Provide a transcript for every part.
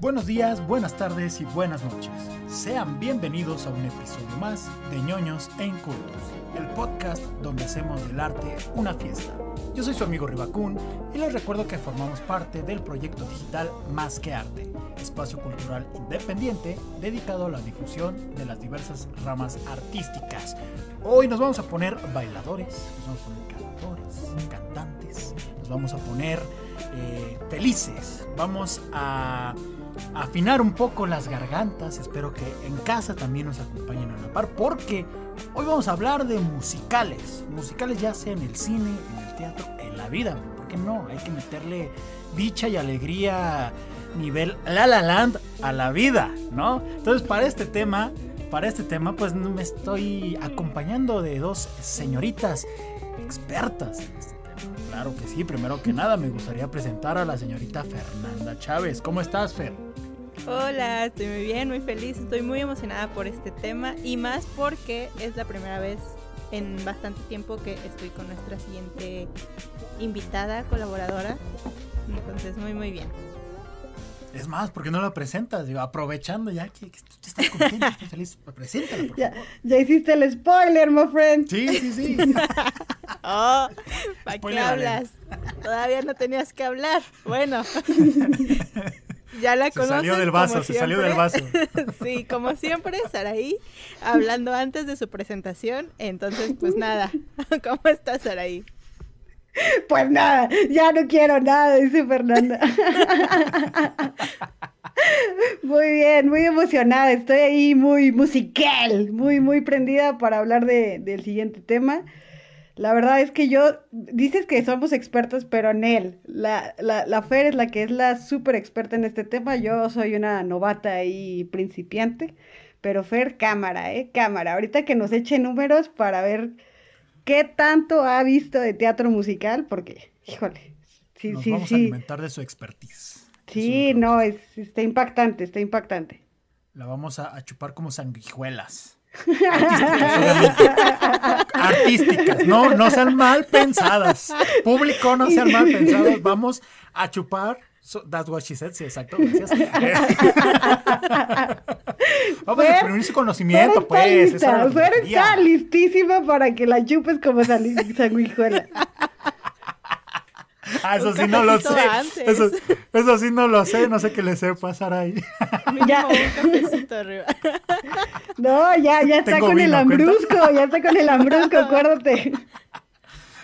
Buenos días, buenas tardes y buenas noches. Sean bienvenidos a un episodio más de ñoños e incultos, el podcast donde hacemos del arte una fiesta. Yo soy su amigo Ribacún y les recuerdo que formamos parte del proyecto digital Más que Arte, espacio cultural independiente dedicado a la difusión de las diversas ramas artísticas. Hoy nos vamos a poner bailadores, nos vamos a poner cantores, cantantes, nos vamos a poner eh, felices, vamos a afinar un poco las gargantas. Espero que en casa también nos acompañen a la par, porque hoy vamos a hablar de musicales. Musicales ya sea en el cine, en el teatro, en la vida. ¿Por qué no? Hay que meterle dicha y alegría nivel La La Land a la vida, ¿no? Entonces, para este tema, para este tema, pues me estoy acompañando de dos señoritas expertas en este. Claro que sí, primero que nada me gustaría presentar a la señorita Fernanda Chávez. ¿Cómo estás, Fer? Hola, estoy muy bien, muy feliz, estoy muy emocionada por este tema y más porque es la primera vez en bastante tiempo que estoy con nuestra siguiente invitada, colaboradora. Entonces, muy, muy bien. Es más, ¿por qué no la presentas? Digo, aprovechando ya que, que tú estás contenta, estás feliz, preséntala, por Ya, favor. ya hiciste el spoiler, my friend. Sí, sí, sí. Oh, ¿para qué hablas? Todavía no tenías que hablar. Bueno. Ya la Se conocen. salió del vaso, como se salió del siempre. sí, como siempre, Saraí, hablando antes de su presentación. Entonces, pues nada. ¿Cómo estás, Saraí? Pues nada, ya no quiero nada, dice Fernanda. Muy bien, muy emocionada. Estoy ahí muy musical, muy, muy prendida para hablar de, del siguiente tema. La verdad es que yo, dices que somos expertos, pero en él. La, la, la Fer es la que es la súper experta en este tema. Yo soy una novata y principiante. Pero Fer, cámara, ¿eh? Cámara. Ahorita que nos eche números para ver qué tanto ha visto de teatro musical, porque, híjole, sí, Nos sí, vamos a alimentar de su expertise. Sí, no, es, está impactante, está impactante. La vamos a, a chupar como sanguijuelas. Artísticas. Artísticas, no, no sean mal pensadas. Público, no sean mal pensados. Vamos a chupar. So- that's what she said, sí, exacto, gracias. Vamos a exprimir su conocimiento, Fer pues. lista, Fer está listísima para que la chupes como sanguijuela. Ah, eso sí no lo sé. Eso, eso sí no lo sé, no sé qué le sé pasar ahí. Ya. un cafecito arriba. No, ya, ya está Tengo con el vino, ¿cuenta? ya está con el hambrusco, acuérdate.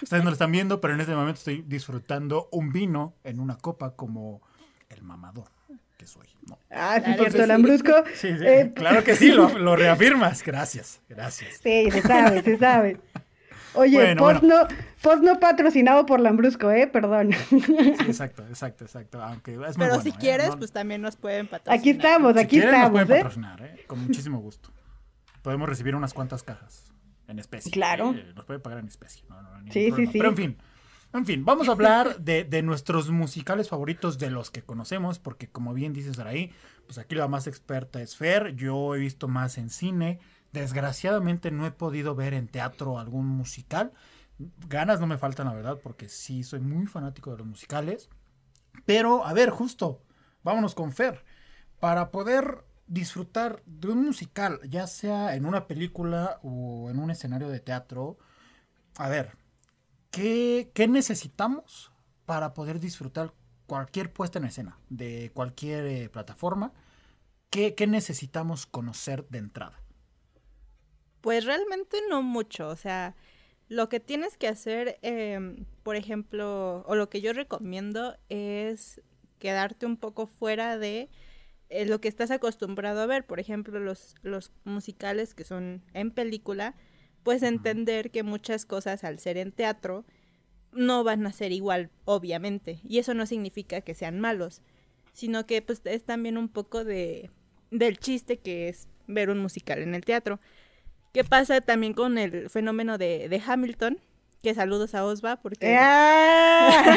Ustedes no lo están viendo, pero en este momento estoy disfrutando un vino en una copa como el mamador que soy. ¿no? Ah, sí, Claro cierto, el sí. Sí, sí, Eh, claro que sí, lo, lo reafirmas. Gracias, gracias. Sí, se sabe, se sabe. Oye, Bueno, post, bueno. No, post no patrocinado por Lambrusco, ¿eh? Perdón. Sí, exacto, exacto, exacto. Aunque es muy Pero bueno, si ¿eh? quieres, No- pues también nos pueden patrocinar. Aquí estamos, si aquí quieren, nos estamos, pueden ¿eh? patrocinar, ¿eh? Con muchísimo gusto. Podemos recibir unas cuantas cajas en especie. Claro. ¿eh? Nos puede pagar en especie. No, no, no, ningún Sí, sí, sí. Pero en fin. En fin, vamos a hablar de, de nuestros musicales favoritos, de los que conocemos, porque como bien dices ahí, pues aquí la más experta es Fer, yo he visto más en cine, desgraciadamente no he podido ver en teatro algún musical, ganas no me faltan la verdad, porque sí soy muy fanático de los musicales, pero a ver, justo, vámonos con Fer, para poder disfrutar de un musical, ya sea en una película o en un escenario de teatro, a ver, ¿qué, qué necesitamos para poder disfrutar cualquier puesta en escena de cualquier eh, plataforma? ¿Qué, qué necesitamos conocer de entrada? Pues realmente no mucho, o sea, lo que tienes que hacer, em, por ejemplo, o lo que yo recomiendo es quedarte un poco fuera de eh, lo que estás acostumbrado a ver, por ejemplo, los, los musicales que son en película, pues entender que muchas cosas al ser en teatro no van a ser igual, obviamente, y eso no significa que sean malos, sino que pues es también un poco de del chiste que es ver un musical en el teatro. ¿Qué pasa también con el fenómeno de, de Hamilton? Que saludos a Osva, porque... Ah.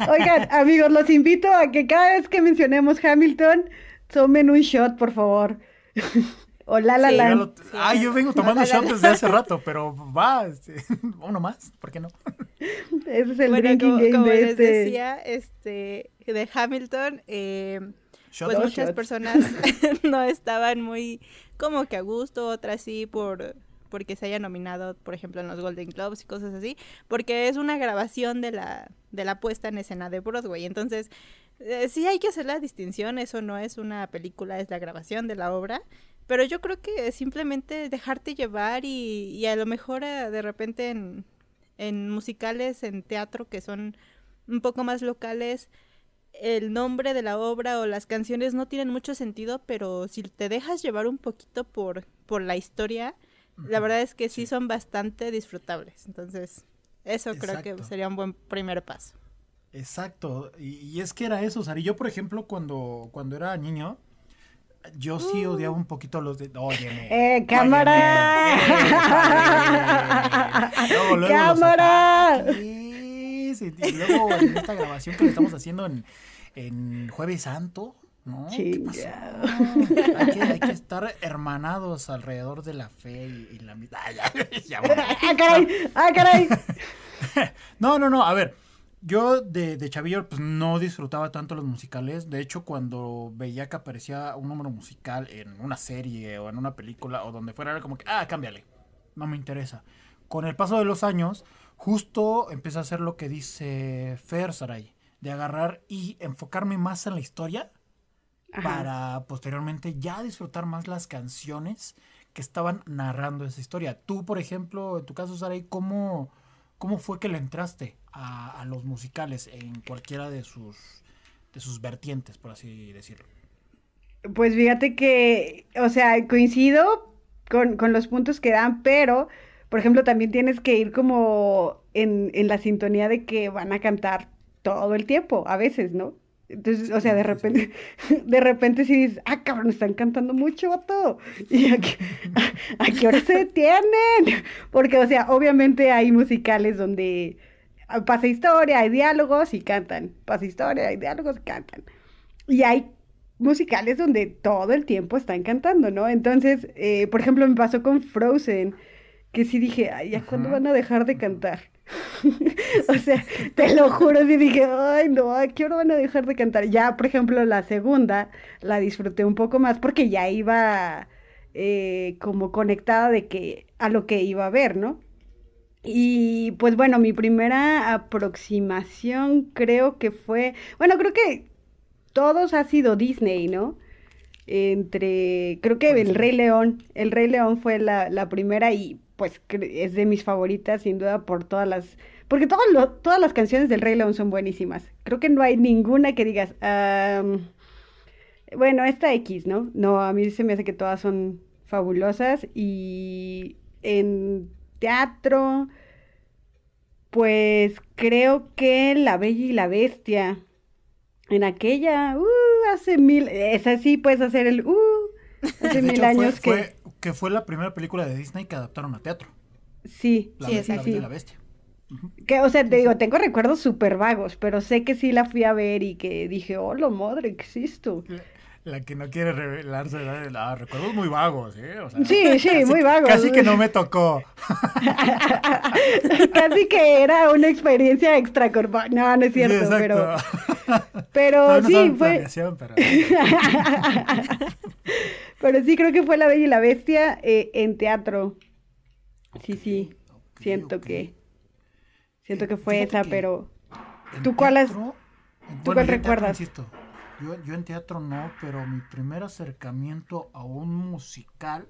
Oigan, amigos, los invito a que cada vez que mencionemos Hamilton, tomen un shot, por favor. O La La Land. ah, yo vengo tomando shots desde hace rato, pero va, este, uno más, ¿por qué no? Ese es el drinking game como de les este. decía, este, de Hamilton, eh, pues muchas personas no estaban muy como que a gusto, otras sí por porque se haya nominado, por ejemplo, en los Golden Globes y cosas así, porque es una grabación de la de la puesta en escena de Broadway. Entonces, eh, sí hay que hacer la distinción, eso no es una película, es la grabación de la obra. Pero yo creo que simplemente dejarte llevar y, y a lo mejor eh, de repente en, en musicales, en teatro, que son un poco más locales, el nombre de la obra o las canciones no tienen mucho sentido, pero si te dejas llevar un poquito por, por la historia, la verdad es que sí son bastante disfrutables. Entonces, eso creo que sería un buen primer paso. Exacto, y, y es que era eso, Sari. Yo, por ejemplo, cuando, cuando era niño, yo sí Uh. odiaba un poquito los de. Óyeme. ¡Eh, cámara! óyeme, luego, luego los ¡Cámara! Y luego en esta grabación que le estamos haciendo en, en Jueves Santo, ¿no? ¿Qué pasó? Hay que, hay que estar hermanados alrededor de la fe y, y la mitad. ¡Ah, caray! ¡Ah, caray! No, no, no, a ver. Yo de, de chavillo pues no disfrutaba tanto los musicales. De hecho, cuando veía que aparecía un número musical en una serie o en una película o donde fuera, era como que, ah, cámbiale. No me interesa. Con el paso de los años, justo empecé a hacer lo que dice Fer Saray, de agarrar y enfocarme más en la historia Ajá. para posteriormente ya disfrutar más las canciones que estaban narrando esa historia. Tú, por ejemplo, en tu caso, Saray, ¿cómo, cómo fue que le entraste a, a los musicales en cualquiera de sus, de sus vertientes, por así decirlo? Pues fíjate que, o sea, coincido con, con los puntos que dan, pero, por ejemplo, también tienes que ir como en, en la sintonía de que van a cantar todo el tiempo, a veces, ¿no? Entonces, o sea, de repente, de repente sí dices, ah, cabrón, están cantando mucho, vato. Y a qué, a, a qué hora se detienen? Porque, o sea, obviamente hay musicales donde pasa historia, hay diálogos y cantan. Pasa historia, hay diálogos y cantan. Y hay musicales donde todo el tiempo están cantando, ¿no? Entonces, eh, por ejemplo, me pasó con Frozen, que sí dije, ay, ¿ya cuándo van a dejar de cantar? o sea, te lo juro, dije, ay, no, ¿a qué hora van a dejar de cantar? Ya, por ejemplo, la segunda la disfruté un poco más porque ya iba eh, como conectada de que a lo que iba a ver, ¿no? Y pues bueno, mi primera aproximación creo que fue, bueno, creo que todos ha sido Disney, ¿no? Entre, creo que El. Rey León, El Rey León fue la, la primera y pues es de mis favoritas sin duda por todas las, porque todas lo- todas las canciones del Rey León son buenísimas. Creo que no hay ninguna que digas, "Am, bueno, esta X, ¿no? No, a mí se me hace que todas son fabulosas y en teatro, pues creo que La Bella y la Bestia. En aquella, uh, hace mil, esa sí puedes hacer el, uh, hace De mil hecho, fue- años que, fue, que fue la primera película de Disney que adaptaron a teatro. sí, La, Sí, Be- exacto. la la Bestia. que, o sea, te digo, tengo recuerdos súper vagos, pero sé que sí la fui a ver y que dije, oh, lo madre, existo. La, la que no quiere revelarse, ¿verdad? Ah, recuerdos muy vagos, ¿eh? O sea, Sí, sí, casi- muy vagos. Casi que no me tocó. Casi que era una experiencia extracorpórea. No, no es cierto, Sí, pero. Pero no sí, fue, pero... pero sí creo que fue La Bella y la Bestia eh, en teatro. Sí, sí, siento que, siento Eh, que fue esa, que pero ¿Tú cuál has- tú bueno, cuál yo en teatro, recuerdas? yo, yo en teatro no, pero mi primer acercamiento a un musical,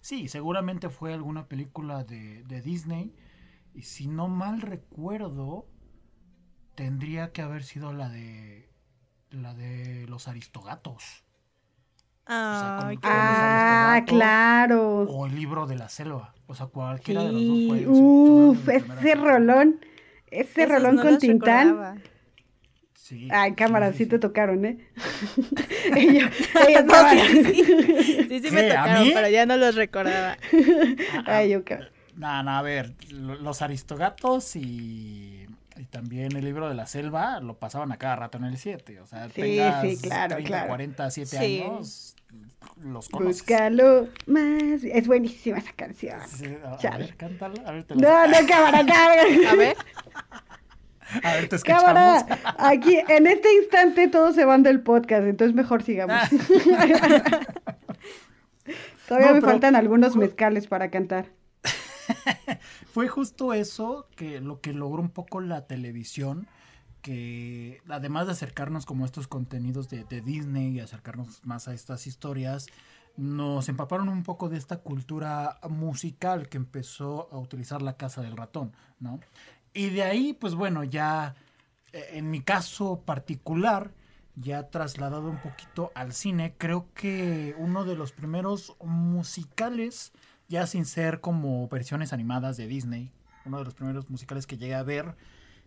sí, seguramente fue alguna película de, de Disney. Y si no mal recuerdo, tendría que haber sido la de la de los Aristogatos. Qué con los ah, claro. O el libro de la selva. O sea, cualquiera de los dos fue. Primer ese rolón, ese Esos rolón no con Tintán. recordaba. Sí, Ay, cámara, sí, sí, te tocaron, ¿eh? Ella No, estaba- sí, sí, sí. Sí, sí me ¿Qué? ¿A tocaron, pero ya no los recordaba. Ay, yo, ca- No, no, a ver, lo- los aristogatos y, y también el libro de la selva lo pasaban a cada rato en el 7. O sea, Sí, tengas sí, claro, 30, claro. 40, 7 Sí. años, los conoces. Búscalo más. Es buenísima esa canción. Sí, a, Chale. ver, cántala. A ver, te No, no, cámara, cámara. A ver, a ver, te escuchamos. Cámara, aquí en este instante todos se van del podcast, entonces mejor sigamos. Todavía No, me pero- faltan algunos mezcales para cantar. Fue justo eso que lo que logró un poco la televisión, que además de acercarnos como a estos contenidos de, de Disney y acercarnos más a estas historias, nos empaparon un poco de esta cultura musical que empezó a utilizar la casa del ratón, ¿no? Y de ahí, pues bueno, ya eh, en mi caso particular, ya trasladado un poquito al cine, creo que uno de los primeros musicales, ya sin ser como versiones animadas de Disney, uno de los primeros musicales que llegué a ver,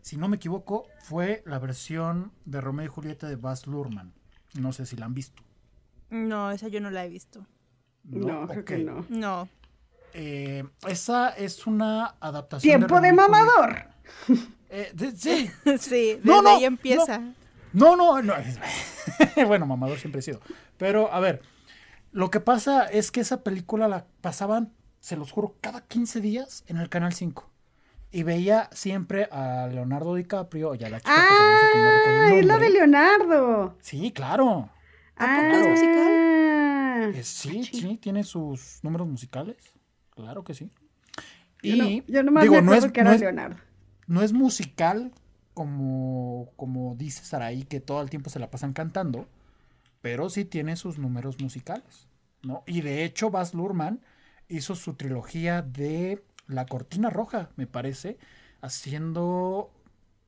si no me equivoco, fue la versión de Romeo y Julieta de Baz Luhrmann. No sé si la han visto. no, esa yo no la he visto. No, creo que no. No. Eh, esa es una adaptación. Tiempo de mamador. Eh, de- sí, Sí, desde No, no, ahí empieza. No, no, no. bueno, mamador siempre he sido. Pero, a ver, lo que pasa es que esa película la pasaban, se los juro, cada 15 días en el Canal 5. Y veía siempre a Leonardo DiCaprio y a la chica que Ah, es la de. Leonardo. Sí, claro. Ah, es musical? Eh, sí, sí, tiene sus números musicales. Claro que sí. Yo, Y no, yo nomás digo, me no acuerdo es, que era no es- Leonardo. no es musical como, como dice Saraí, que todo el tiempo se la pasan cantando, pero sí tiene sus números musicales, ¿no? Y de hecho, Baz Luhrmann hizo su trilogía de La Cortina Roja, me parece, haciendo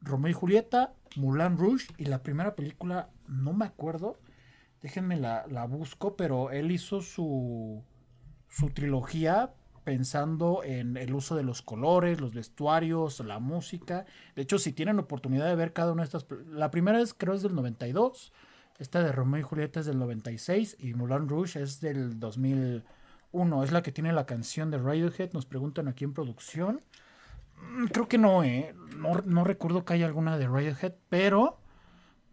Romeo y Julieta, Moulin Rouge y la primera película, no me acuerdo, déjenme la, la busco, pero él hizo su, su trilogía pensando en el uso de los colores, los vestuarios, la música. De hecho, si tienen oportunidad de ver cada una de estas, la primera es creo es del 92, esta de Romeo y Julieta es del 96 y Moulin Rouge es del 2001. Es la que tiene la canción de Radiohead, nos preguntan aquí en producción. Mm, Creo que no, eh. No, no recuerdo que haya alguna de Radiohead, pero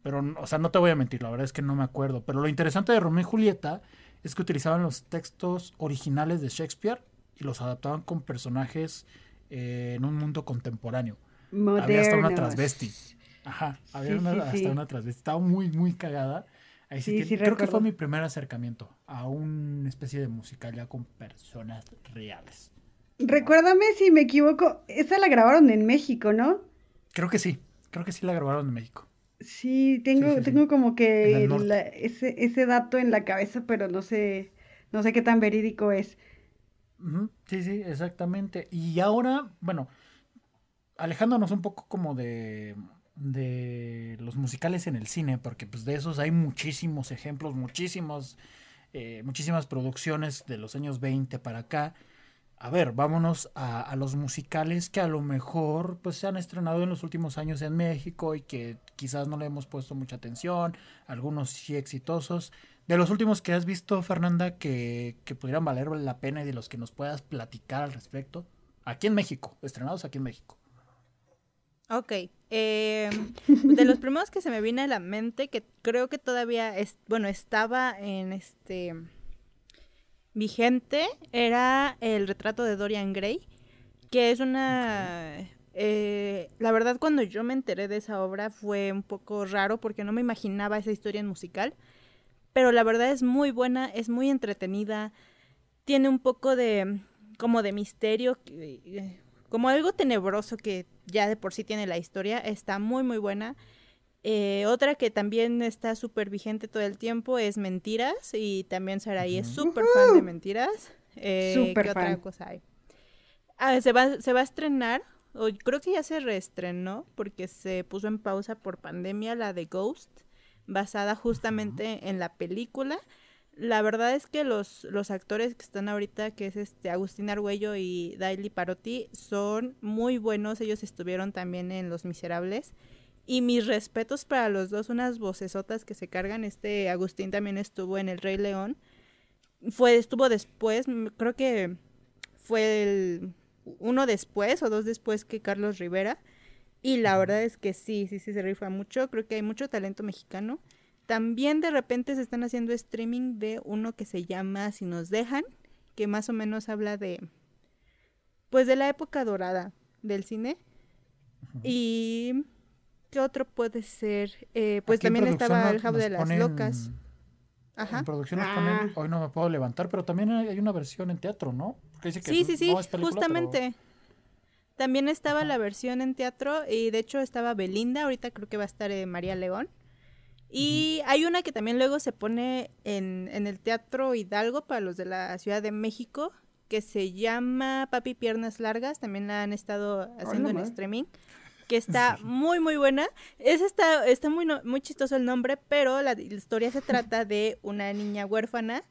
pero, o sea, no te voy a mentir, la verdad es que no me acuerdo. Pero lo interesante de Romeo y Julieta es que utilizaban los textos originales de Shakespeare y los adaptaban con personajes eh, en un mundo contemporáneo. Había hasta una transvesti. Ajá, había Sí, una- sí, hasta sí. una transvesti. Estaba muy, muy cagada. Ahí sí creo que fue mi primer acercamiento a una especie de musical ya con personas reales. Recuérdame si me equivoco, esa la grabaron en México, ¿no? Creo que sí, creo que sí la grabaron en México. Sí, tengo, tengo como que la- ese, ese dato en la cabeza, pero no sé, no sé qué tan verídico es. Sí, sí, exactamente. Y ahora, bueno, alejándonos un poco como de, de los musicales en el cine, porque pues de esos hay muchísimos ejemplos, muchísimos, eh, muchísimas producciones de los años 20 para acá. A ver, vámonos a, los musicales que a lo mejor pues se han estrenado en los últimos años en México y que quizás no le hemos puesto mucha atención, algunos sí exitosos. De los últimos que has visto, Fernanda, que, que pudieran valer la pena y de los que nos puedas platicar al respecto, aquí en México, estrenados aquí en México. Ok. Eh, de los primeros que se me viene a la mente, que creo que todavía es, bueno, estaba en este vigente, era el retrato de Dorian Gray, que es una eh, la verdad cuando yo me enteré de esa obra fue un poco raro porque no me imaginaba esa historia en musical, pero la verdad es muy buena, es muy entretenida, tiene un poco de como de misterio, eh, como algo tenebroso que ya de por sí tiene la historia, está muy muy buena. Eh, otra que también está súper vigente todo el tiempo es Mentiras y también Saraí es Ujú. súper fan de Mentiras. Eh, Súper ¿Qué otra fan. cosa hay? Ah, se va, se va a estrenar, o creo que ya se reestrenó porque se puso en pausa por pandemia la de Ghost, basada justamente en la película. La verdad es que los, los actores que están ahorita, que es este Agustín Argüello y Daily Parotti, son muy buenos. Ellos estuvieron también en Los Miserables. Y mis respetos para los dos, unas vocesotas que se cargan. Este Agustín también estuvo en El Rey León. Fue, estuvo después, m- creo que fue el uno después o dos después que Carlos Rivera. Y la verdad es que sí, sí, sí se rifa mucho. Creo que hay mucho talento mexicano. También de repente se están haciendo streaming de uno que se llama Si nos dejan, que más o menos habla de, pues de la época dorada del cine. Y ¿qué otro puede ser? Eh, pues también estaba El Jabo de las Locas. Ajá. En producción nos ponen, ah. hoy no me puedo levantar, pero también hay una versión en teatro, ¿no? sí, sí, sí, justamente. También estaba la versión en teatro y de hecho estaba Belinda, ahorita creo que va a estar eh, María León. Y hay una que también luego se pone en, en, el Teatro Hidalgo para los de la Ciudad de México, que se llama Papi Piernas Largas, también la han estado haciendo en streaming, que está muy muy buena. Es está, está muy, muy chistoso el nombre, pero la, historia se trata de una niña huérfana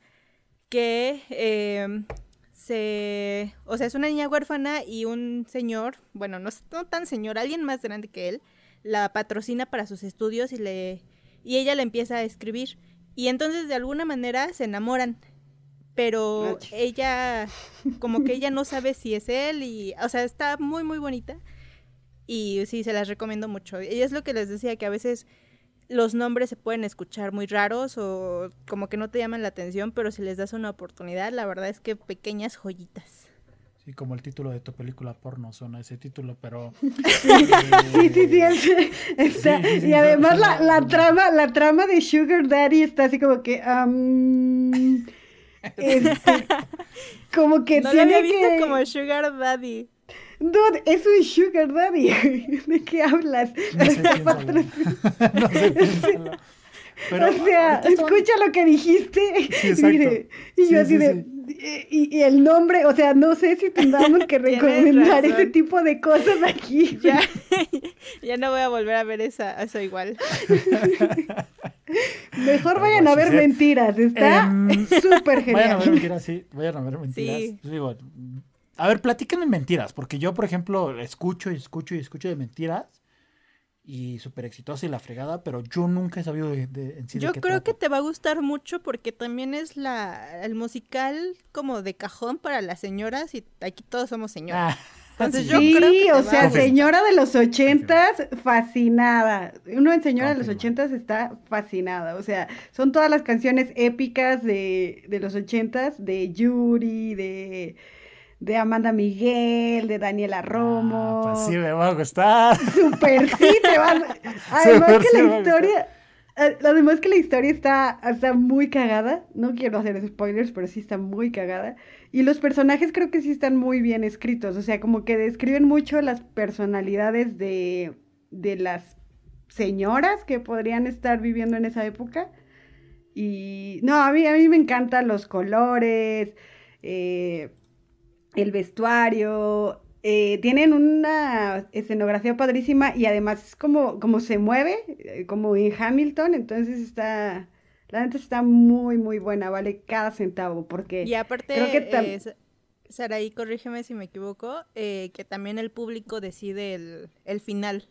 que em, se... O sea, es una niña huérfana y un señor, bueno, no, no tan señor, alguien más grande que él, la patrocina para sus estudios y le... Y ella le empieza a escribir. Y entonces de alguna manera se enamoran pero ella, como que ella no sabe si es él y, o sea, está muy, muy bonita y sí, se las recomiendo mucho. Y es lo que les decía, que a veces los nombres se pueden escuchar muy raros o como que no te llaman la atención, pero si les das una oportunidad, la verdad es que pequeñas joyitas. Sí, como el título de tu película porno suena ese título, pero... sí, sí, sí, y además la, la, trama, la trama de Sugar Daddy está así como que... Este, como que no tiene lo había visto como Sugar Daddy. Dude, es un Sugar Daddy. ¿De qué hablas? No sé, no sé Pero, o sea, escucha lo que dijiste. y, yo así de. Y, el nombre, o sea, no sé si tendríamos que recomendar ese tipo de cosas aquí. Ya, ya no voy a volver a ver esa, eso igual. Mejor vayan a ver mentiras, está em, súper genial. Vayan a ver mentiras, sí, vayan a ver mentiras. Sí. a ver, platíquenme mentiras, porque yo, por ejemplo, escucho y escucho y escucho de mentiras y súper exitosa y la fregada, pero yo nunca he sabido de, de en sí Yo creo que te va a gustar mucho porque también es la el musical como de cajón para las señoras y aquí todos somos señoras. Ah. Entonces yo creo que o sea, señora de los ochentas, fascinada. Uno en señora de los ochentas está fascinada. O sea, son todas las canciones épicas de, de los ochentas, de Yuri, de de Amanda Miguel, de Daniela Romo. Ah, pues sí, me va a gustar. Súper sí, te va Además que la historia, eh, además que la historia está, está muy cagada. No quiero hacer spoilers, pero sí está muy cagada. Y los personajes creo que sí están muy bien escritos. O sea, como que describen mucho las personalidades de, de las señoras que podrían estar viviendo en esa época. Y no, a mí, a mí me encantan los colores. Eh, el vestuario, eh, tienen una escenografía padrísima y además es como, como se mueve, eh, como en Hamilton, entonces está, la neta está muy, muy buena, vale cada centavo, porque... Y aparte, creo que eh, Saraí, corrígeme si me equivoco, eh, que también el público decide el, el, final.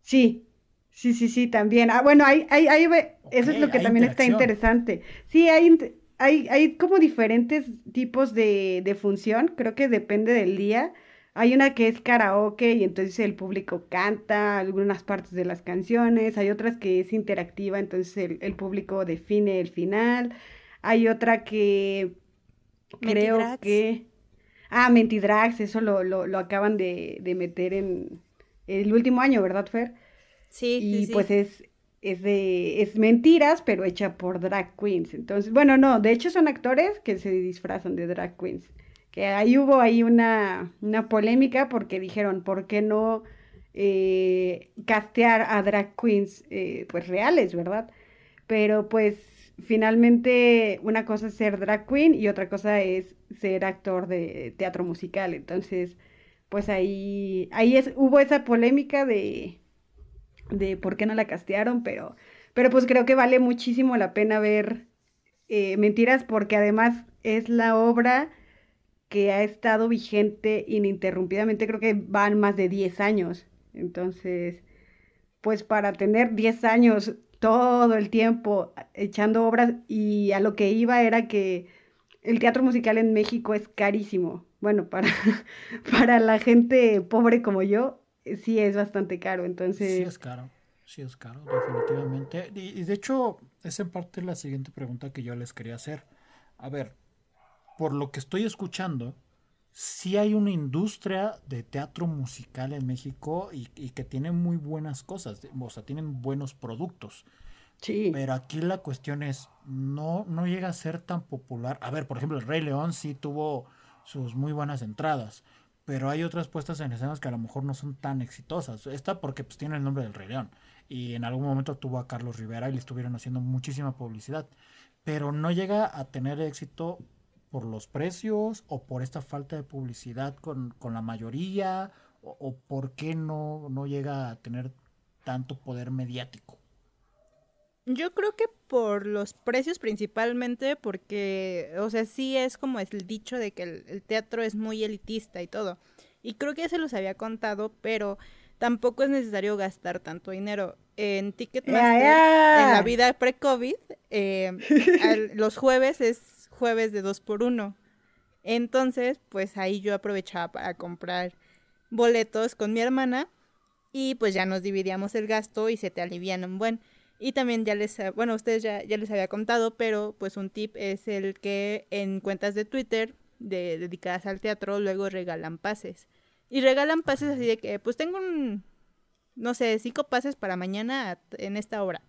Sí, sí, sí, sí, también. Ah, bueno, ahí, ahí, ahí eso es lo que también está interesante. Sí, hay, hay, hay como diferentes tipos de, de función, creo que depende del día. Hay una que es karaoke y entonces el público canta algunas partes de las canciones. Hay otras que es interactiva, entonces el, público define el final. Hay otra que creo que... Ah, Mentidrags, eso lo, lo, lo acaban de, de, meter en el último año, ¿verdad, Fer? Sí. Y sí, pues es es de es mentiras, pero hecha por drag queens. Entonces, bueno, no, de hecho son actores que se disfrazan de drag queens. Que ahí hubo ahí una, una polémica porque dijeron, ¿por qué no eh, castear a drag queens eh, pues reales, verdad? Pero pues finalmente una cosa es ser drag queen y otra cosa es ser actor de teatro musical. Entonces, pues ahí, ahí es, hubo esa polémica de, de por qué no la castearon, pero, pero pues creo que vale muchísimo la pena ver eh, Mentiras porque además es la obra que ha estado vigente ininterrumpidamente, creo que van más de 10 años. Entonces, pues para tener 10 años todo el tiempo echando obras y a lo que iba era que el teatro musical en México es carísimo. Bueno, para, para la gente pobre como yo, sí es bastante caro, entonces... Sí es caro, sí es caro, definitivamente. Y, de hecho, es en parte la siguiente pregunta que yo les quería hacer. A ver, por lo que estoy escuchando, sí hay una industria de teatro musical en México y, y que tiene muy buenas cosas, o sea, tienen buenos productos. Sí. Pero aquí la cuestión es, no, no llega a ser tan popular. A ver, por ejemplo, el Rey León sí tuvo sus muy buenas entradas, pero hay otras puestas en escenas que a lo mejor no son tan exitosas. Esta porque pues tiene el nombre del Rey León y en algún momento tuvo a Carlos Rivera y le estuvieron haciendo muchísima publicidad, pero no llega a tener éxito por los precios o por esta falta de publicidad con, la mayoría o, o por qué no, no llega a tener tanto poder mediático. Yo creo que por los precios principalmente, porque, o sea, sí es como es el dicho de que el, teatro es muy elitista y todo. Y creo que ya se los había contado, pero tampoco es necesario gastar tanto dinero. En Ticketmaster, en la vida pre-COVID, eh, los jueves es jueves de dos por uno. Entonces, pues ahí yo aprovechaba para comprar boletos con mi hermana y pues ya nos dividíamos el gasto y se te alivian un buen. Y también ya les, bueno, ustedes ya, ya les había contado, pero pues un tip es el que en cuentas de Twitter de, dedicadas al teatro luego regalan pases. Y regalan pases así de que, pues tengo un, no sé, cinco pases para mañana en esta obra.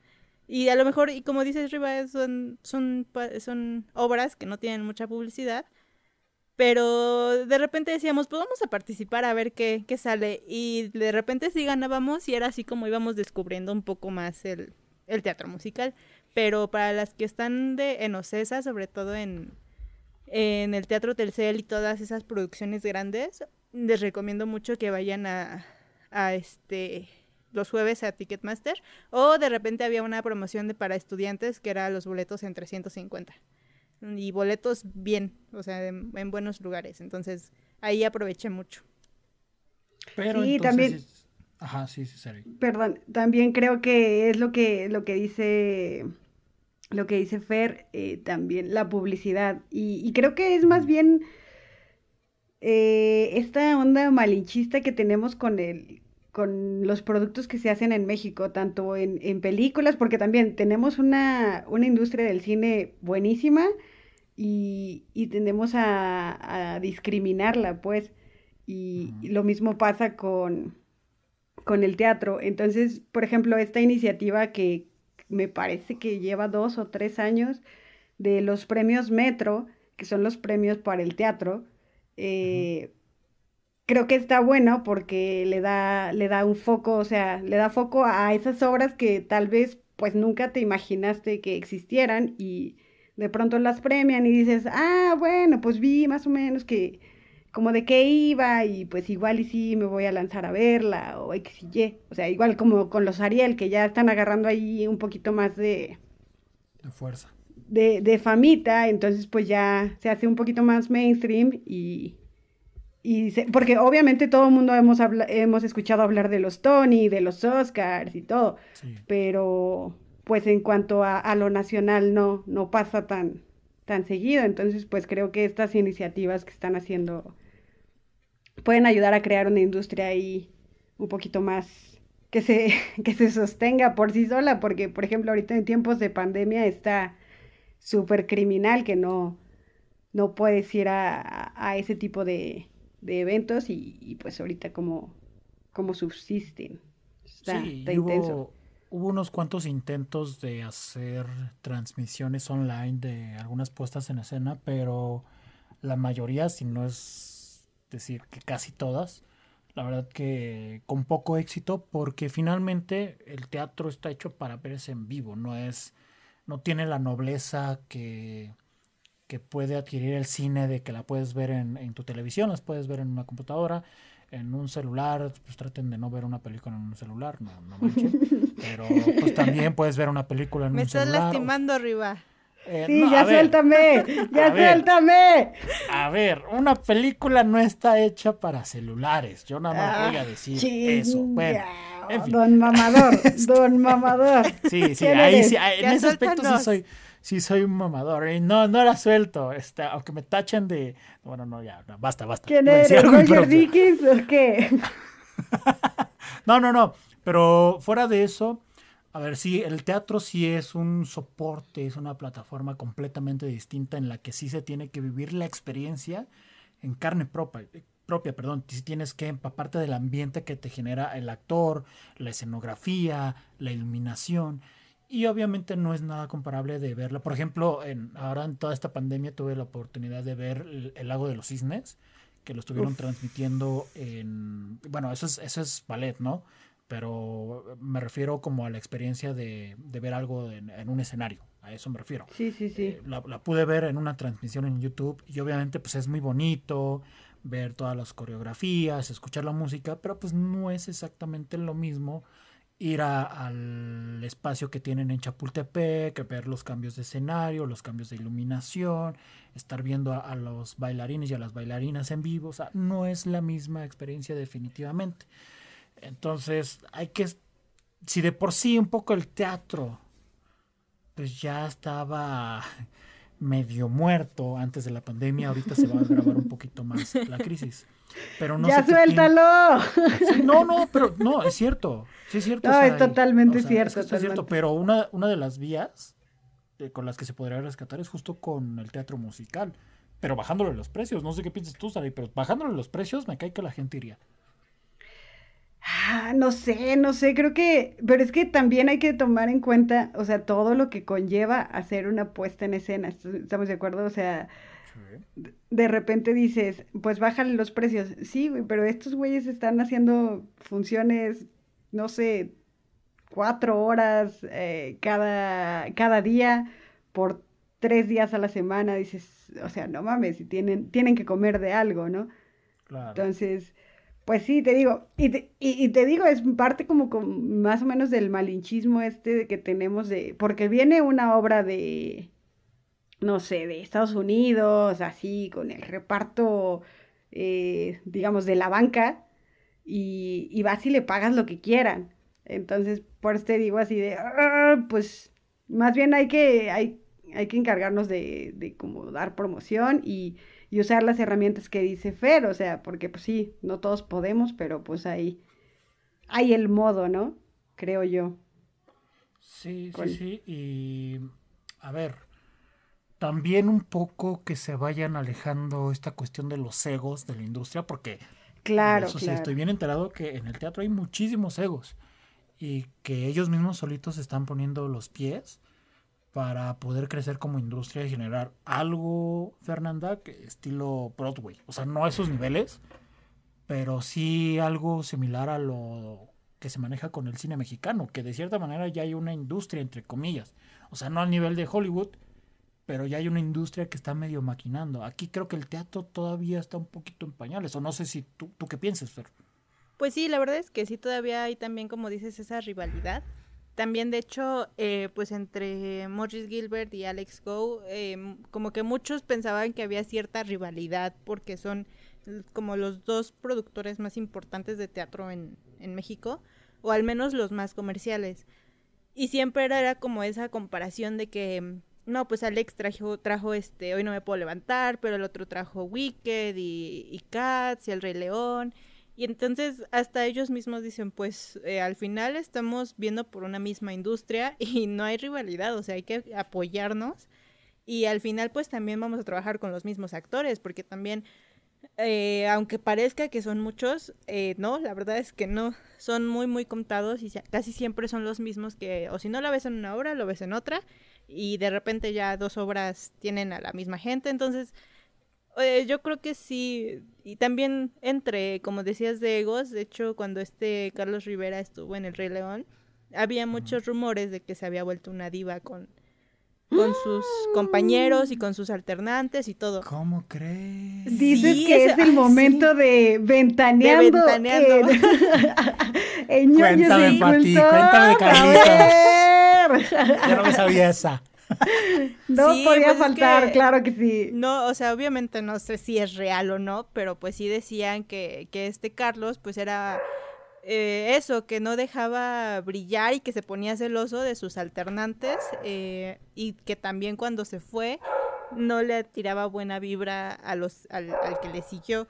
Y a lo mejor, y como dices, Riva, son, son, son obras que no tienen mucha publicidad. Pero de repente decíamos, pues vamos a participar a ver qué, qué sale. Y de repente sí ganábamos y era así como íbamos descubriendo un poco más el, el teatro musical. Pero para las que están de, en Ocesa, sobre todo en, en el Teatro Telcel y todas esas producciones grandes, les recomiendo mucho que vayan a, a este los jueves a Ticketmaster o de repente había una promoción de para estudiantes que era los boletos en 350 y boletos bien, o sea, en, buenos lugares. Entonces, ahí aproveché mucho. Pero sí, también Ajá, sí, sí, sí. Perdón, también creo que es lo que, lo que dice lo que dice Fer, eh, también la publicidad. Y, creo que es más bien eh, esta onda malinchista que tenemos con el con los productos que se hacen en México, tanto en, en películas, porque también tenemos una, una, industria del cine buenísima y, y tendemos a, a, discriminarla, pues. y lo mismo pasa con, con el teatro. Entonces, por ejemplo, esta iniciativa que me parece que lleva dos o tres años de los premios Metro, que son los premios para el teatro, eh, creo que está bueno porque le da, le da un foco, o sea, le da foco a esas obras que tal vez pues nunca te imaginaste que existieran y de pronto las premian y dices, ah, bueno, pues vi más o menos que como de qué iba y pues igual y sí me voy a lanzar a verla o X y Y. O sea, igual como con los Ariel que ya están agarrando ahí un poquito más de... De fuerza. De, de famita, entonces pues ya se hace un poquito más mainstream y... y porque obviamente todo el mundo hemos, hemos escuchado hablar de los Tony, de los Oscars y todo, pero pues en cuanto a, a, lo nacional no, no pasa tan, tan seguido. Entonces, pues creo que estas iniciativas que están haciendo pueden ayudar a crear una industria ahí un poquito más que se, que se sostenga por sí sola, porque, por ejemplo, ahorita en tiempos de pandemia está súper criminal que no, no puedes ir a, a ese tipo de, de eventos y, pues ahorita como, como subsisten. Está, intenso hubo unos cuantos intentos de hacer transmisiones online de algunas puestas en escena, pero la mayoría, si no es decir que casi todas, la verdad que con poco éxito, porque finalmente el teatro está hecho para verse en vivo, no es, no tiene la nobleza que, que puede adquirir el cine de que la puedes ver en, en tu televisión, las puedes ver en una computadora, en un celular, pues traten de no ver una película en un celular, no, no manchen. Pero pues también puedes ver una película en un celular. Me estás lastimando. Eh, sí, ya suéltame, ya suéltame. a ver, una película no está hecha para celulares. Yo nada más voy a ah, decir eso. Bueno, Don mamador, don mamador. Sí, sí, ahí sí, en ese aspecto sí soy, sí soy un mamador. Y no, no la suelto. Este, aunque me tachen de. Bueno, no, ya, basta, basta. ¿Quién eres? ¿Roger Dickens o qué? No, no, no. Pero fuera de eso, a ver, sí, el teatro sí es un soporte, es una plataforma completamente distinta en la que sí se tiene que vivir la experiencia en carne propia, propia, perdón, si tienes que empaparte del ambiente que te genera el actor, la escenografía, la iluminación. Y obviamente no es nada comparable de verla. Por ejemplo, en, ahora en toda esta pandemia tuve la oportunidad de ver el, Lago de los Cisnes, que lo estuvieron transmitiendo en... Bueno, eso es, eso es ballet, ¿no? Pero me refiero como a la experiencia de, de ver algo en, un escenario. A eso me refiero. Sí, sí, sí. Eh, la, la, pude ver en una transmisión en YouTube y obviamente pues es muy bonito ver todas las coreografías, escuchar la música, pero pues no es exactamente lo mismo ir al espacio que tienen en Chapultepec, ver los cambios de escenario, los cambios de iluminación, estar viendo a, los bailarines y a las bailarinas en vivo, o sea, no es la misma experiencia definitivamente. Entonces, hay que, si de por sí un poco el teatro, pues ya estaba medio muerto antes de la pandemia, ahorita se va a grabar un poquito más la crisis. Pero no ¡Ya suéltalo! no, no, pero no, es cierto. Sí, es cierto. No, es totalmente cierto. Es, cierto, pero una, una de las vías con las que se podría rescatar es justo con el teatro musical. Pero bajándole los precios. No sé qué piensas tú, Sari, pero bajándole los precios me cae que la gente iría. Ah, no sé, no sé, creo que, pero es que también hay que tomar en cuenta, o sea, todo lo que conlleva hacer una puesta en escena, ¿estamos de acuerdo? O sea, de repente dices, pues bájale los precios. Sí, güey, pero estos güeyes están haciendo funciones, no sé, cuatro horas eh, cada, cada día por tres días a la semana. Dices, o sea, no mames, tienen, tienen que comer de algo, ¿no? Claro. Entonces, pues sí, te digo, y te, y, te digo, es parte como más o menos del malinchismo este que tenemos de, porque viene una obra de, no sé, de Estados Unidos, así, con el reparto, eh, digamos, de la banca, y, y, vas y le pagas lo que quieran. Entonces, por eso te digo así de, ah, pues, más bien hay que, hay, hay que encargarnos de, de como dar promoción y, y, usar las herramientas que dice Fer, o sea, porque pues sí, no todos podemos, pero pues ahí hay el modo, ¿no? Creo yo. Sí, sí, sí, y a ver, también un poco que se vayan alejando esta cuestión de los egos de la industria, porque claro, eso sí estoy bien enterado que en el teatro hay muchísimos egos y que ellos mismos solitos están poniendo los pies para poder crecer como industria y generar algo, Fernanda, estilo Broadway. O sea, no a esos niveles, pero sí algo similar a lo que se maneja con el cine mexicano, que de cierta manera ya hay una industria, entre comillas. O sea, no a nivel de Hollywood, pero ya hay una industria que está medio maquinando. Aquí creo que el teatro todavía está un poquito en pañales, o no sé si tú, tú qué piensas, Fer. Pues sí, la verdad es que sí, todavía hay también, como dices, esa rivalidad. También, de hecho, eh, pues entre Morris Gilbert y Alex Go, eh, como que muchos pensaban que había cierta rivalidad porque son como los dos productores más importantes de teatro en, en México, o al menos los más comerciales. Y siempre era, era como esa comparación de que no, pues Alex trajo, trajo este, hoy no me puedo levantar, pero el otro trajo Wicked y, y Cats y el Rey León. Y entonces hasta ellos mismos dicen, pues eh, al final estamos viendo por una misma industria y no hay rivalidad, o sea, hay que apoyarnos. Y al final pues también vamos a trabajar con los mismos actores, porque también, eh, aunque parezca que son muchos, eh, no, la verdad es que no, son muy, muy contados y casi siempre son los mismos que, o si no la ves en una obra, lo ves en otra y de repente ya dos obras tienen a la misma gente, entonces eh, yo creo que sí, y también entre, como decías, de egos, de hecho cuando este Carlos Rivera estuvo en El Rey León, había muchos rumores de que se había vuelto una diva con, con sus compañeros y con sus alternantes y todo. ¿Cómo crees? Dices que es, el momento de ventaneando. De ventaneando. En, cuéntame, Pati, cuéntame, Carlitos. Ya no me sabía esa. No podía pues faltar, claro que sí. No, o sea, obviamente no sé si es real o no, pero pues sí decían que, que este Carlos pues era eh, eso, que no dejaba brillar y que se ponía celoso de sus alternantes eh, y que también cuando se fue no le tiraba buena vibra a los, al, al que le siguió.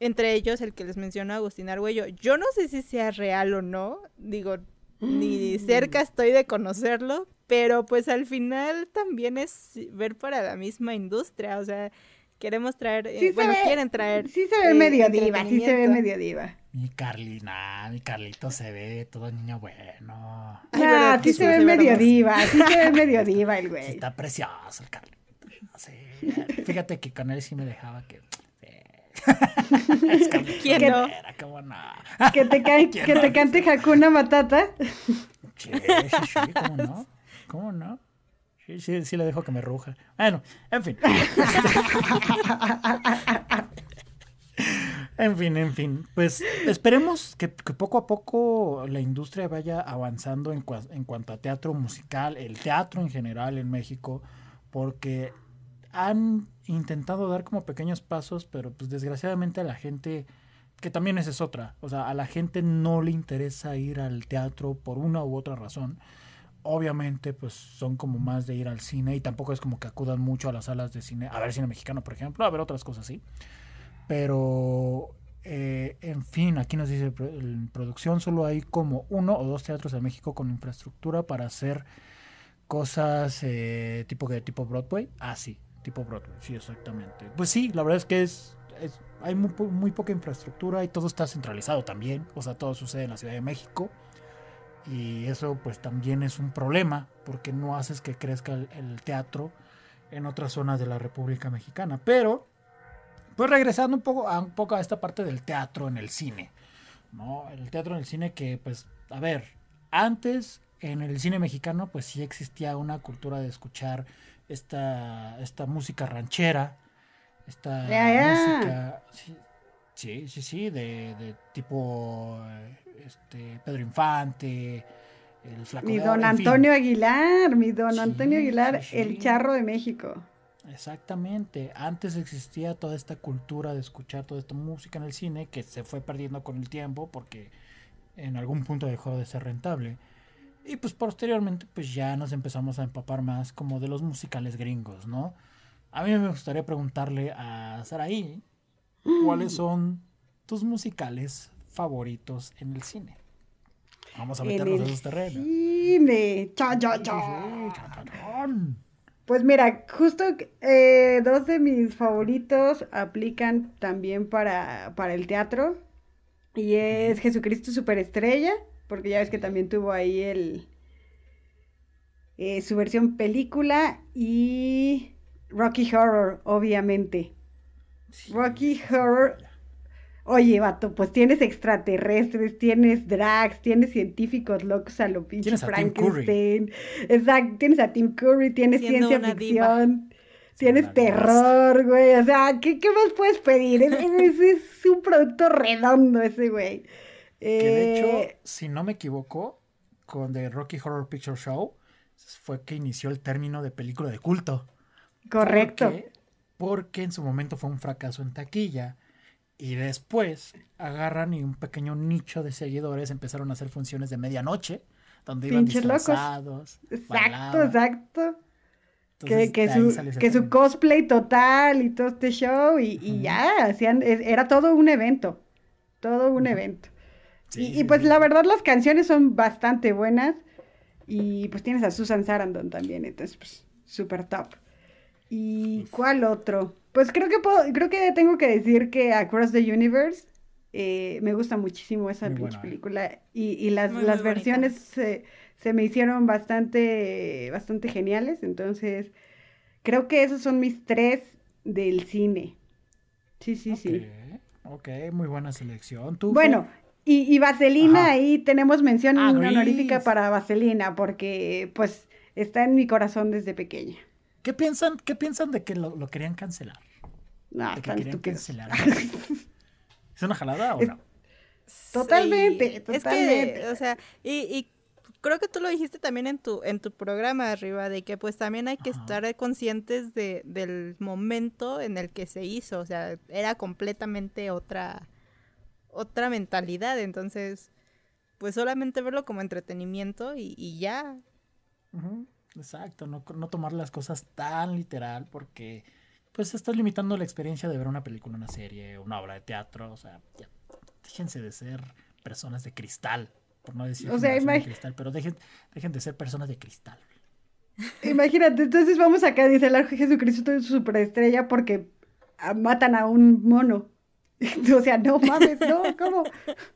entre ellos el que les mencionó Agustín Argüello. Yo no sé si sea real o no, digo, ni mm. cerca estoy de conocerlo, pero pues al final también es ver para la misma industria, o sea, queremos traer, eh, bueno, quieren traer. Sí se ve eh, medio diva, sí se ve medio diva. Mi Carlina, mi Carlito se ve todo niño bueno. Ah, sí se ve medio diva, sí se ve medio diva el güey. está precioso el Carlito. Fíjate que con él sí me dejaba que ¿Quién no? Que te, que te cante Hakuna Matata. Sí, sí, sí, ¿cómo no? ¿Cómo no? Sí, sí, sí le dejo que me ruja. Bueno, en fin. en fin, en fin. Pues esperemos que, poco a poco la industria vaya avanzando en, en cuanto a teatro musical, el teatro en general en México, porque han intentado dar como pequeños pasos, pero pues desgraciadamente a la gente, que también esa es otra, o sea, a la gente no le interesa ir al teatro por una u otra razón. Obviamente, pues son como más de ir al cine y tampoco es como que acudan mucho a las salas de cine, a ver cine mexicano, por ejemplo, a ver otras cosas así. Pero, eh, en fin, aquí nos dice en producción solo hay como uno o dos teatros en México con infraestructura para hacer cosas eh, tipo de tipo Broadway. Ah, sí, tipo Broadway, sí, exactamente. Pues sí, la verdad es que es, hay muy, poca infraestructura y todo está centralizado también, o sea, todo sucede en la Ciudad de México y eso pues también es un problema porque no haces que crezca el, teatro en otras zonas de la República Mexicana. Pero, pues regresando un poco a, un poco a esta parte del teatro en el cine, ¿no? El teatro en el cine que, pues, a ver, antes en el cine mexicano pues sí existía una cultura de escuchar esta, esta música ranchera, esta música, sí, sí, sí, de, de tipo este, Pedro Infante, el flaco Mi don Antonio Aguilar, mi don Antonio Aguilar, el charro de México. Exactamente, antes existía toda esta cultura de escuchar toda esta música en el cine que se fue perdiendo con el tiempo porque en algún punto dejó de ser rentable. Y pues posteriormente pues ya nos empezamos a empapar más como de los musicales gringos, ¿no? A mí me gustaría preguntarle a Saraí cuáles mm. son tus musicales favoritos en el cine. Vamos a meternos en esos terrenos. Cine. Cha, cha, cha. Pues mira, justo eh, dos de mis favoritos aplican también para, para el teatro. Y es Jesucristo Superestrella porque ya ves que también tuvo ahí el eh, su versión película y Rocky Horror, obviamente. Rocky Horror. Oye, vato, pues tienes extraterrestres, tienes drags, tienes científicos locos a lo pinche Frankenstein. Exacto, tienes a Tim Curry, tienes ciencia ficción. Tienes terror, güey. O sea, ¿qué, más puedes pedir? es, es un producto redondo ese, güey. Que de hecho, eh, si no me equivoco, con The Rocky Horror Picture Show fue que inició el término de película de culto. Correcto. Porque, en su momento fue un fracaso en taquilla. Y después agarran y un pequeño nicho de seguidores empezaron a hacer funciones de medianoche, donde iban disfrazados. Exacto, exacto. que, su, que su, cosplay total y todo este show y, ya, hacían, era todo un evento, todo un evento y, pues la verdad las canciones son bastante buenas. Y pues tienes a Susan Sarandon también, entonces pues súper top. ¿Y cuál otro? Pues creo que puedo, creo que tengo que decir que Across the Universe eh, me gusta muchísimo esa ¿eh? película. Y, las, las versiones se, me hicieron bastante, bastante geniales. Entonces, creo que esos son mis tres del cine. Sí, sí, sí. Ok, muy buena selección. bueno, y, Vaselina, ahí tenemos mención ah, honorífica para Vaselina, porque pues está en mi corazón desde pequeña. ¿Qué piensan, qué piensan de que lo, querían cancelar? No, de que querían cancelar. ¿Es una jalada o no? Totalmente, totalmente. Es que, o sea, y, creo que tú lo dijiste también en tu, en tu programa arriba, de que pues también hay que estar conscientes de, del momento en el que se hizo, o sea, era completamente otra otra mentalidad, entonces, pues solamente verlo como entretenimiento y, ya. Exacto, no, no tomar las cosas tan literal porque pues estás limitando la experiencia de ver una película, una serie, una obra de teatro. O sea, ya, déjense de ser personas de cristal, por no decir O sea, de cristal, pero dejen, dejen de ser personas de cristal. Imagínate, entonces vamos acá, dice el Jesucristo es superestrella porque ah, matan a un mono. O sea, no mames, no, ¿cómo?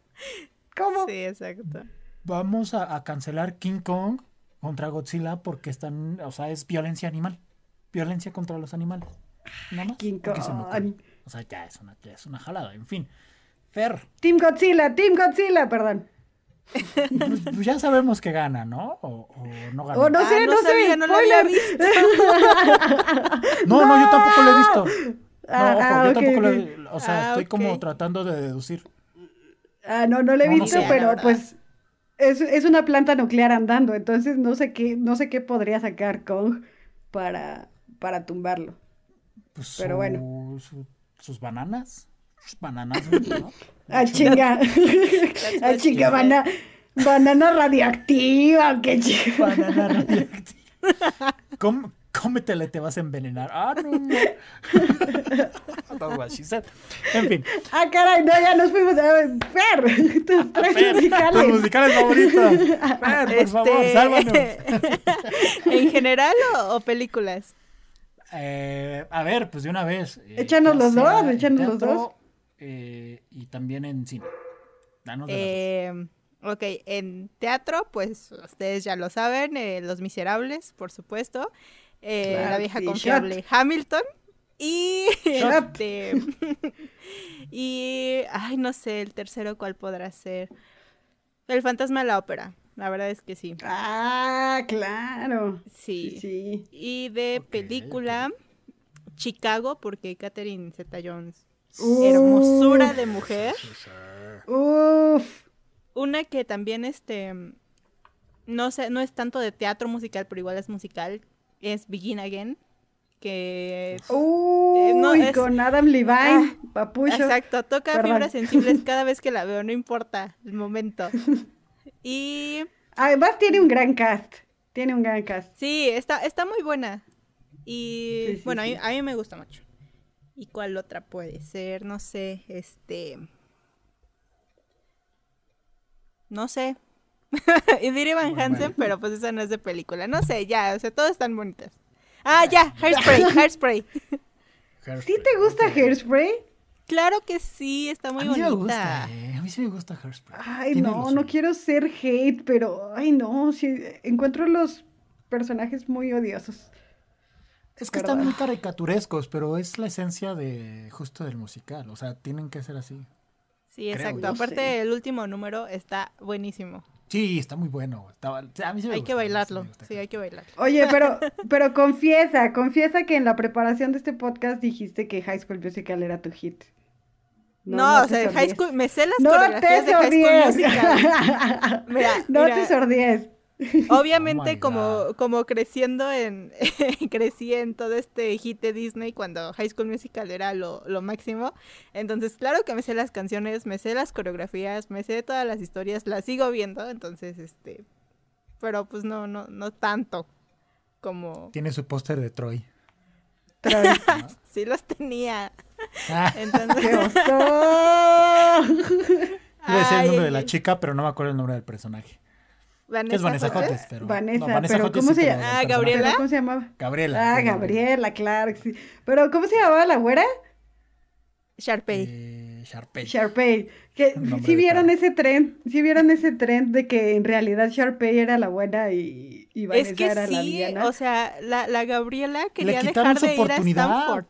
¿Cómo? Sí, exacto. Vamos a, a cancelar King Kong contra Godzilla porque están, o sea, es violencia animal. Violencia contra los animales. Nada más. King. Kong. O sea, ya es una, ya es una jalada. En fin. Fer, Team Godzilla, Team Godzilla, perdón. pues, pues ya sabemos que gana, ¿no? O, o no gana. O no Ah, sé, no no, sé, sabía, no lo había spoiler. No, no, yo tampoco lo he visto. No, Ah, ojo, ah, yo tampoco lo ok. he O sea, Ah, estoy como tratando de deducir. Ah, no, no lo he No, no visto, sé. pero pues es, es una planta nuclear andando, entonces no sé qué, no sé qué podría sacar Kong para, para tumbarlo. Pues Pero su- bueno. su- sus bananas. Sus bananas, ¿no? Ah, chinga. what chinga, she bana- banana radioactiva, qué chinga. Banana radioactiva. Com- cómetela y te vas a envenenar. Ah, no. no. That's what she said. En fin. Ah, caray, no, ya nos fuimos. A ver, Fer, tus tres Fer, musicales. tus musicales favoritos. Fer, por favor, Este, sálvanos. ¿En general o, o películas? Eh, a ver, pues de una vez. eh, Échanos los dos, échanos los dos. eh, y también en cine. Danos de Eh, ok, en teatro, pues ustedes ya lo saben, eh, Los Miserables, por supuesto. Eh, Claro la vieja sí, confiable Hamilton. Y este y ay no sé el tercero cuál podrá ser el fantasma de la ópera la verdad es que sí Ah, claro. sí, Sí, sí. y de película Chicago porque Catherine Zeta-Jones Uf. hermosura de mujer Uf. una que también este no sé no es tanto de teatro musical pero igual es musical es Begin Again que Uy, no, es- con Adam Levine, Ah, papucho. Exacto, toca Perdón. fibras sensibles cada vez que la veo, no importa el momento. Y Además tiene un gran cast. Tiene un gran cast. sí, está, está muy buena. Y Sí, sí, bueno, a mí-. A, mí, me gusta mucho. ¿Y cuál otra puede ser? No sé, este... No sé. y diré Van Hansen, pero pues esa no es de película. No sé, ya, o sea, todas están bonitas. Ah, ya, Hairspray, Hairspray. ¿Sí te gusta Hairspray? Claro que sí, está muy a mí sí bonita. me gusta, eh, A mí sí me gusta Hairspray. Ay, Tiene no, no quiero ser hate, pero ay, no, sí, encuentro los personajes muy odiosos. Es que ¿verdad? están muy caricaturescos, pero es la esencia de justo del musical. O sea, tienen que ser así. Sí, Creo exacto. Aparte, Sí. el último número está buenísimo. Sí, está muy bueno. Estaba- a mí sí me hay gusta, que bailarlo. Sí, hay que bailarlo. Oye, pero, pero confiesa, confiesa que en la preparación de este podcast dijiste que High School Musical era tu hit. No, o sea, High. School, me sé las No coreografías te de High School. Musical. Mira, no mira, te sordies. Obviamente, Oh my como, como creciendo en. crecí en todo este hit de Disney cuando High School Musical era lo, lo máximo. Entonces, claro que me sé las canciones, me sé las coreografías, me sé todas las historias, las sigo viendo. Entonces, este. Pero pues no, no, no tanto como. Tiene su póster de Troy. Troy, Sí los tenía. Ah, Entonces. ¡Qué iba a decir el nombre de la chica, pero no me acuerdo el nombre del personaje. Vanessa es Vanessa pero. Vanessa, no, Vanessa pero Hudgens ¿cómo sí, se llama? Ah. Gabriela. ¿Pero ¿Cómo se llamaba? Gabriela. Ah, Gabriela, claro que sí. Pero ¿cómo se llamaba la güera? Sharpay. Eh, Sharpay. Sharpay. Que sí vieron ese tren, sí vieron ese tren de que en realidad Sharpay era la buena y, y Vanessa Es que era la sí, villana. o sea, la, la Gabriela quería dejar su de ir a oportunidad. Stanford.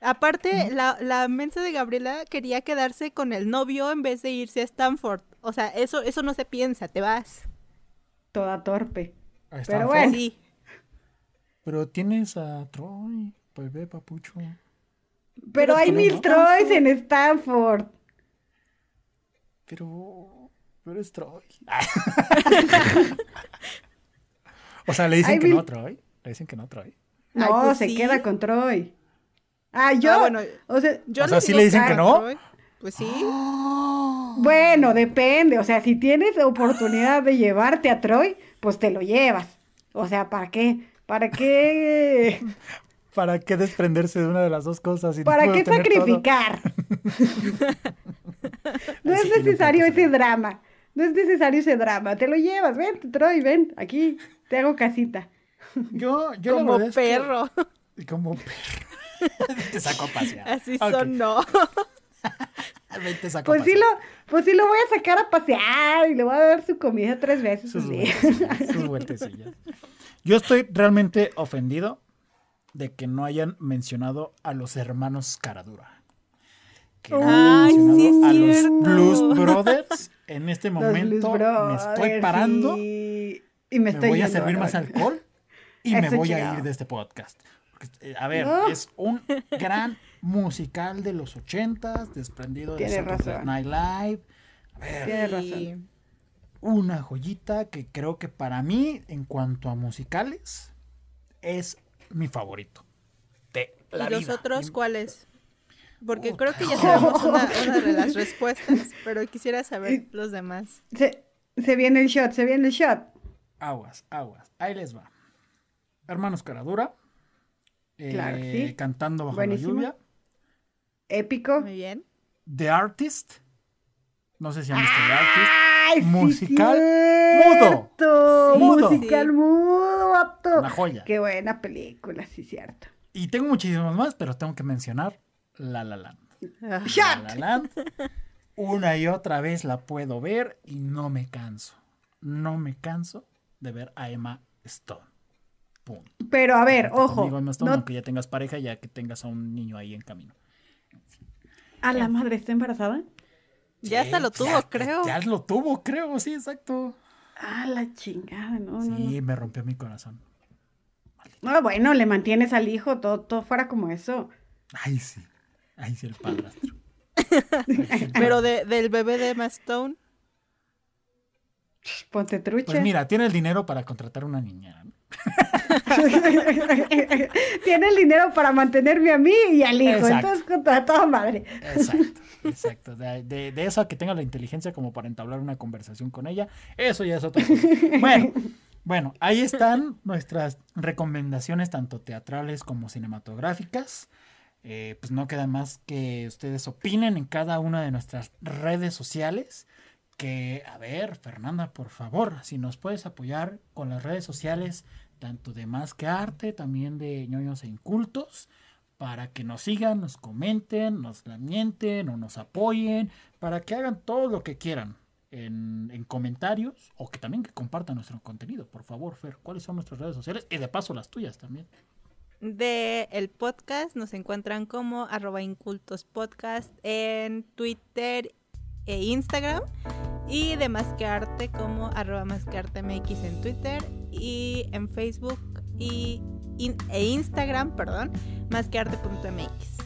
Aparte, la, la mensa de Gabriela quería quedarse con el novio en vez de irse a Stanford. O sea, eso, eso no se piensa, te vas. Toda torpe. Ahí está, Pero bueno. Sí. Pero tienes a Troy, bebé papucho. Pero Pero hay mil el Troys en Stanford. Pero. Pero es Troy. o sea, le dicen Hay que mil- no a Troy. Le dicen que no a Troy. No, Ay, pues se sí. queda con Troy. Ah, yo. Ah, bueno, o sea, Yo O no sea, ¿sí le dicen que no? Troy. Pues sí. bueno, depende. O sea, si tienes oportunidad de llevarte a Troy, pues te lo llevas. O sea, ¿para qué? ¿Para qué? ¿Para qué desprenderse de una de las dos cosas? ¿Para qué sacrificar? no es necesario ese drama. No es necesario ese drama. Te lo llevas, ven, Troy, ven, aquí te hago casita. Yo, yo como perro. como perro. te saco a pasear. Así son, no. Saco pues sí lo, pues sí lo voy a sacar a pasear y le voy a dar su comida tres veces. Sus, sus vueltecillas. Yo estoy realmente ofendido de que no hayan mencionado a los hermanos Caradura. Que no hayan mencionado a los Blues Brothers. En este momento me estoy parando y, y me, estoy voy a servir más alcohol y me voy a ir de este podcast. Porque, a ver, no. es un gran musical de los ochentas, desprendido de Saturday Night Live. A ver, Tienes razón. Una joyita que creo que para mí, en cuanto a musicales, es mi favorito. De la ¿Y los vida. otros cuáles? Porque creo que ya sabemos una, una, de las respuestas, pero quisiera saber los demás. Se, se viene el shot, se viene el shot. Aguas, aguas. Ahí les va. Hermanos Caradura. Claro, eh, sí. Cantando bajo Buenísimo. la lluvia. Épico. Muy bien. The Artist. No sé si han visto The Artist. ¡Ay, musical sí mudo. Mudo. Musical mudo, vato. Una joya. Qué buena película, sí, cierto. Y tengo muchísimos más, pero tengo que mencionar La La Land. Ah. La La Land. Una y otra vez la puedo ver y no me canso. No me canso de ver a Emma Stone. Punto. Pero a ver, ojo. Emma Stone, no- aunque ya tengas pareja, ya que tengas a un niño ahí en camino. ¿A la madre está embarazada? Ya hasta lo Sí, tuvo, ya- creo. Ya lo tuvo, creo, sí, exacto. Ah, la chingada, no, no, Sí, me rompió mi corazón. no. Ah, bueno, le mantienes al hijo, todo, todo fuera como eso. Ay, sí. Ay, sí, el padrastro. Pero de, del bebé de Emma Stone, Ponte trucha. Pues mira, tiene el dinero para contratar una niñera. ¿no? Tiene el dinero para mantenerme a mí y al hijo. Exacto. Entonces, con toda, toda madre. Exacto, exacto. De, de, de eso a que tenga la inteligencia como para entablar una conversación con ella, eso ya es otra cosa. Bueno, bueno, ahí están nuestras recomendaciones, tanto teatrales como cinematográficas. Eh, pues no queda más que ustedes opinen en cada una de nuestras redes sociales. Que, a ver, Fernanda, por favor, si nos puedes apoyar con las redes sociales, tanto de Más que Arte, también de ñoños e incultos, para que nos sigan, nos comenten, nos lamenten o nos apoyen, para que hagan todo lo que quieran en, en comentarios o que también que compartan nuestro contenido. Por favor, Fer, ¿cuáles son nuestras redes sociales? Y de paso las tuyas también. de el podcast nos encuentran como arroba incultos podcast en Twitter e Instagram y de Más que Arte como arroba Más que Arte MX en Twitter y en Facebook y, in- e Instagram, perdón, más que arte.mx.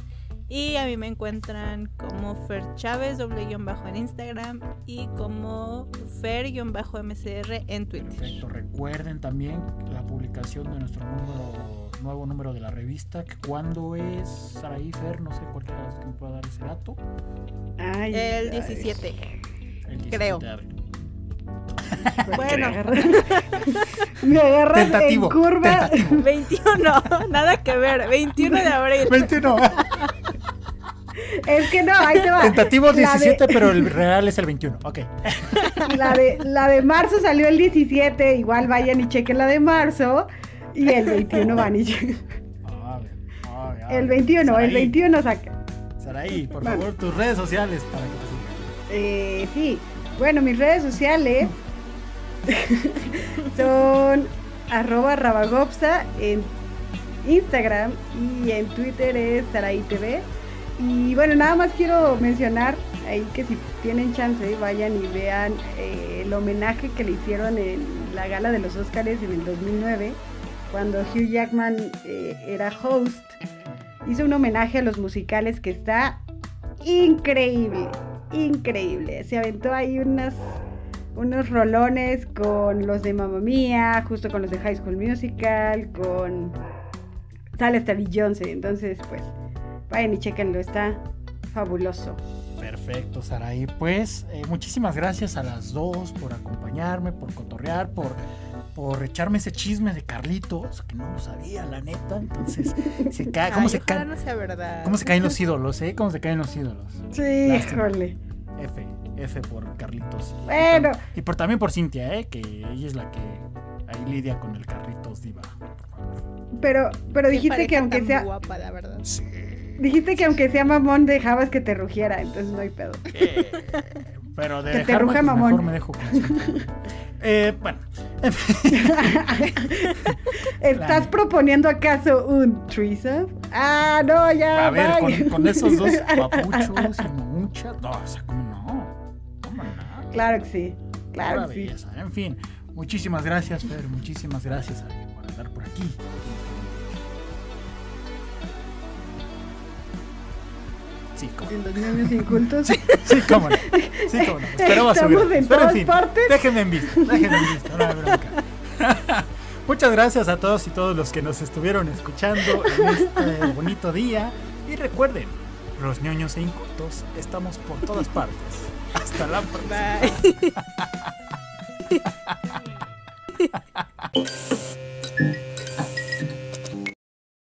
Y a mí me encuentran como Fer Chávez, doble guion bajo en Instagram y como Fer guion bajo MCR en Twitter. Perfecto. Recuerden también la publicación de nuestro número, nuevo número de la revista, que cuando es Saraí Fer, no sé de los que me pueda dar ese dato. Ay, El ay. 17. El 17 Creo. de abril. Bueno. Me agarras Tentativo, en curva. tentativo. 21, nada que ver, 21 de abril. 21. Es que no, ahí te va. Tentativo La de- 17, pero el real es el 21. Ok. La de, la de marzo salió el 17, igual vayan y chequen la de marzo. Y el 21 van y a ver, a El ver. 21, el Saraí, 21 saca. Saraí, por Vale. favor, tus redes sociales para que. Eh, sí, bueno, mis redes sociales son arroba rabagopsa en Instagram y en Twitter es Saraí TV. Y bueno, nada más quiero mencionar ahí que si tienen chance vayan y vean eh, el homenaje que le hicieron en la gala de los Óscares en el 2009, cuando Hugh Jackman eh, era host. Hizo un homenaje a los musicales que está increíble, increíble. Se aventó ahí unos rolones con los de Mamma Mía, justo con los de High School Musical, con... Sale hasta Beyoncé, entonces pues vayan y chequenlo, está fabuloso. Perfecto, Saraí. Pues eh, muchísimas gracias a las dos por acompañarme, por cotorrear, por, por echarme ese chisme de Carlitos, que no lo sabía, la neta. Entonces, se cae, ¿cómo Ay, se ojalá cae? no sea verdad. ¿Cómo se caen los ídolos, eh? ¿Cómo se caen los ídolos? Sí, Lástima. híjole. F, F por Carlitos. Y Bueno. por- Y por, también por Cintia, ¿eh? Que ella es la que ahí lidia con el Carlitos Diva. Pero, pero dijiste que aunque tan sea, guapa, la verdad. Sí. dijiste que aunque sea mamón dejabas que te rugiera, entonces no hay pedo. Eh, pero de Que te dejarme, ruja, pues, mamón. mejor me dejo. Eh, bueno. ¿Estás proponiendo acaso un threesome? Ah, no, ya. A ver, con, con esos dos papuchos y muchas. No, o sea, ¿cómo no? ¿Cómo no? Claro que sí. Claro que sí. En fin, muchísimas gracias, Fer. Muchísimas gracias a por andar por aquí. Sí, cómo. En los niños incultos. Sí, cómo no. Sí, cómo no. Esperaba Estamos subir. en Pero todas fin, partes. Déjenme en visto. Déjenme en visto. No hay bronca. Muchas gracias a todos y todos los que nos estuvieron escuchando en este bonito día. Y recuerden, los ñoños e incultos estamos por todas partes. Hasta la próxima. Bye.